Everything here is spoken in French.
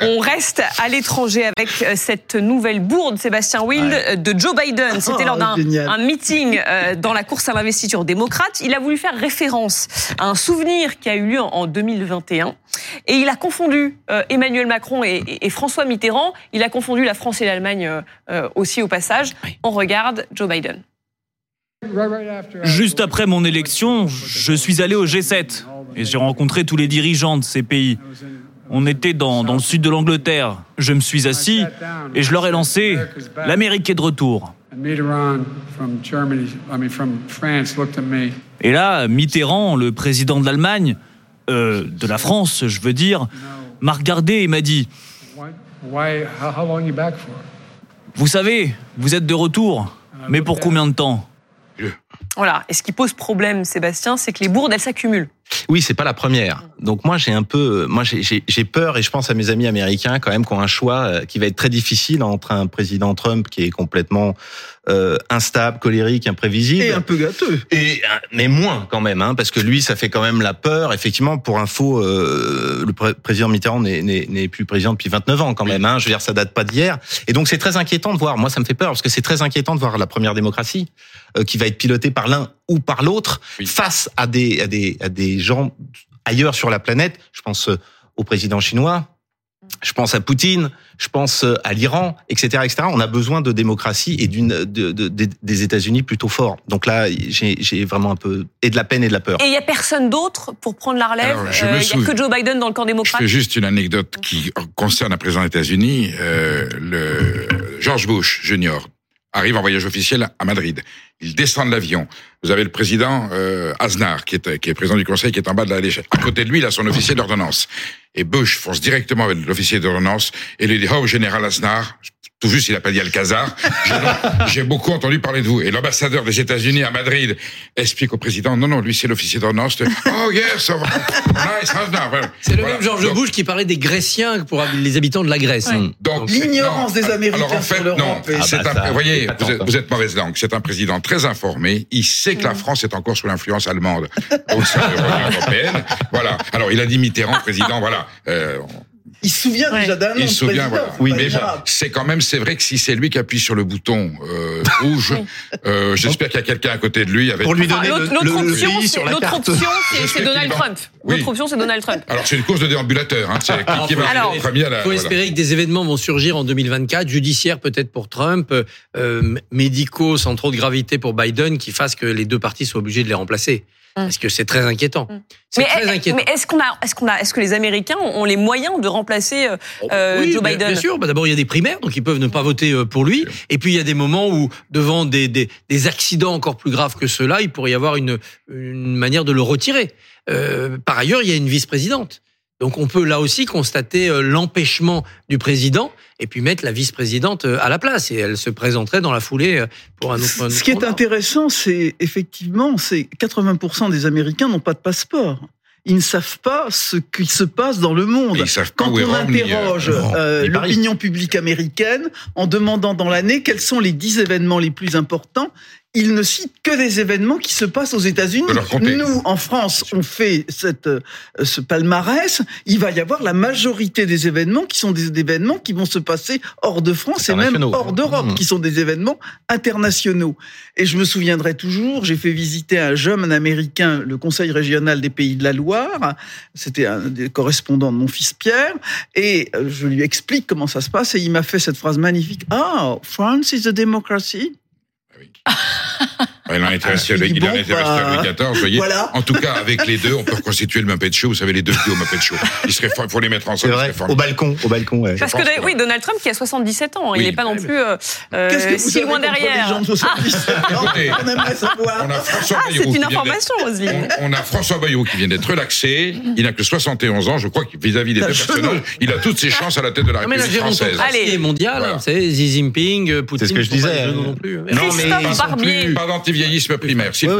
On reste à l'étranger avec euh, cette nouvelle bourde, Sébastien Wild, de Joe Biden. C'était Oh, lors d'un meeting euh, dans la course à l'investiture démocrate. Il a voulu faire référence à un souvenir qui a eu lieu en- en 2021. Et il a confondu euh, Emmanuel Macron et, et- et François Mitterrand. Il a confondu la France et l'Allemagne aussi au passage. On regarde Joe Biden. Juste après mon élection, je suis allé au G7 et j'ai rencontré tous les dirigeants de ces pays. On était dans, dans le sud de l'Angleterre. Je me suis assis et je leur ai lancé L'Amérique est de retour. Et là, Mitterrand, le président de l'Allemagne, euh, de la France, je veux dire, m'a regardé et m'a dit? Vous savez, vous êtes de retour, mais pour combien de temps? Voilà. Et ce qui pose problème, Sébastien, c'est que les bourdes, elles s'accumulent. Oui, c'est pas la première. Donc moi j'ai un peu, moi j'ai- peur et je pense à mes amis américains quand même qui ont un choix euh, qui va être très difficile entre un président Trump qui est complètement euh, instable, colérique, imprévisible. Et un peu gâteux. Et, euh, mais moins quand même, hein, parce que lui, ça fait quand même la peur. Effectivement, pour info, euh, le pré- président Mitterrand n'est- n'est n'est plus président depuis 29 ans quand même. Hein, je veux dire, ça date pas d'hier. Et donc c'est très inquiétant de voir. Moi, ça me fait peur parce que c'est très inquiétant de voir la première démocratie euh, qui va être pilotée par l'un ou par l'autre face à des à des à des gens ailleurs sur la planète. Je pense euh, au président chinois. Je pense à Poutine, je pense euh, à l'Iran, etc., etc. On a besoin de démocratie et d'une de, de- de- des États-Unis plutôt forts. Donc là, j'ai vraiment un peu et de la peine et de la peur. Et il n'y a personne d'autre pour prendre la relève? Je Euh, Il n'y a souviens- que Joe Biden dans le camp Je démocrate. fais juste une anecdote qui concerne un président des États-Unis. Euh, le George Bush Jr. arrive en voyage officiel à Madrid. Il descend de l'avion. Vous avez le président euh, Aznar, qui est, qui est président du Conseil, qui est en bas de la l'échelle. À côté de lui, il a son officier d'ordonnance. Et Bush fonce directement avec l'officier d'ordonnance et lui dit « Oh, général Aznar », tout juste, il n'a pas dit Alcazar. J'ai- J'ai beaucoup entendu parler de vous. Et l'ambassadeur des États-Unis à Madrid explique au président, non, non, lui, c'est l'officier d'ordonnance. Oh, yes, oh, nice, Aznar. Voilà. C'est le Voilà. même George Bush qui parlait des Greciens pour les habitants de la Grèce. hein. donc, L'ignorance des Américains Alors en fait, sur l'Europe Ah bah un, ça, vous voyez, vous êtes, tant. vous êtes mauvaise langue. C'est un président très informé. Il sait que la France est encore sous l'influence allemande au sein de l'Union européenne. Voilà. Alors il a dit Mitterrand, président. Voilà. Euh, Il se souvient Ouais. déjà d'un nom il se souvient. Voilà. c'est Oui, mais c'est quand même, c'est vrai que si c'est lui qui appuie sur le bouton euh, rouge, euh, j'espère qu'il y a quelqu'un à côté de lui avec. Pour lui Enfin, donner L'autre le, l'autre option, l'autre option, c'est- Donald Trump. Oui. L'autre option, c'est Donald Trump. Alors c'est une course de déambulateur. Hein. C'est qui, qui va Alors, premier à la. Il faut voilà. espérer que des événements vont surgir en 2024, judiciaires peut-être pour Trump, euh, médicaux sans trop de gravité pour Biden, qui fassent que les deux partis soient obligés de les remplacer. Hum. Parce que c'est très inquiétant. C'est Mais, très est- inquiétant. mais est-ce qu'on a, est-ce qu'on a, est-ce que les Américains ont les moyens de remplacer euh, euh, Oui, Joe Biden Bien sûr, bah d'abord il y a des primaires, donc ils peuvent ne pas voter euh, pour lui. Et puis il y a des moments où, devant des, des, des accidents encore plus graves que ceux-là, il pourrait y avoir une, une manière de le retirer. Euh, par ailleurs, il y a une vice-présidente. Donc on peut là aussi constater euh, l'empêchement du président et puis mettre la vice-présidente euh, à la place. Et elle se présenterait dans la foulée euh, pour un autre. un Ce qui est intéressant, c'est effectivement, c'est 80% des Américains n'ont pas de passeport. Ils ne savent pas ce qui se passe dans le monde. Et ils savent pas Quand on Rome, interroge euh, l'opinion publique américaine en demandant dans l'année quels sont les 10 événements les plus importants, ils ne citent que des événements qui se passent aux États-Unis. Nous, en France, on fait cette, euh, ce palmarès. Il va y avoir la majorité des événements qui sont des événements qui vont se passer hors de France et même hors d'Europe, Mmh. qui sont des événements internationaux. Et je me souviendrai toujours, j'ai fait visiter à un jeune américain le Conseil régional des Pays de la Loire. C'était un des correspondants de mon fils Pierre. Et euh, je lui explique comment ça se passe. Et il m'a fait cette phrase magnifique. Ah, France is a democracy. Il il en bon, était resté à Louis XIV, vous voyez. voilà. En tout cas, avec les deux, on peut reconstituer le Muppet Show. Vous savez, les deux duos Muppet Show. Il serait faut les mettre ensemble. vrai. Au balcon, au balcon. Ouais. Parce que oui, Donald Trump qui a 77 ans, il n'est pas non plus euh, euh, Qu'est-ce que vous si loin derrière. les gens de 77 ans Écoutez, On aimerait savoir. On a François Ah, Bayrou c'est une information, Roselyne. On, on a François Bayrou qui vient d'être relaxé. Il n'a que 71 ans. Je crois vis-à-vis des deux personnages, il a toutes ses chances à la tête de la Non, mais la République française. Allez. est mondiale, Voilà. hein, vous savez, Xi Jinping, Poutine. C'est ce que je disais. non plus. Non, mais Christophe Barbier. Pas d'antivieillisme primaire. Oui, oui.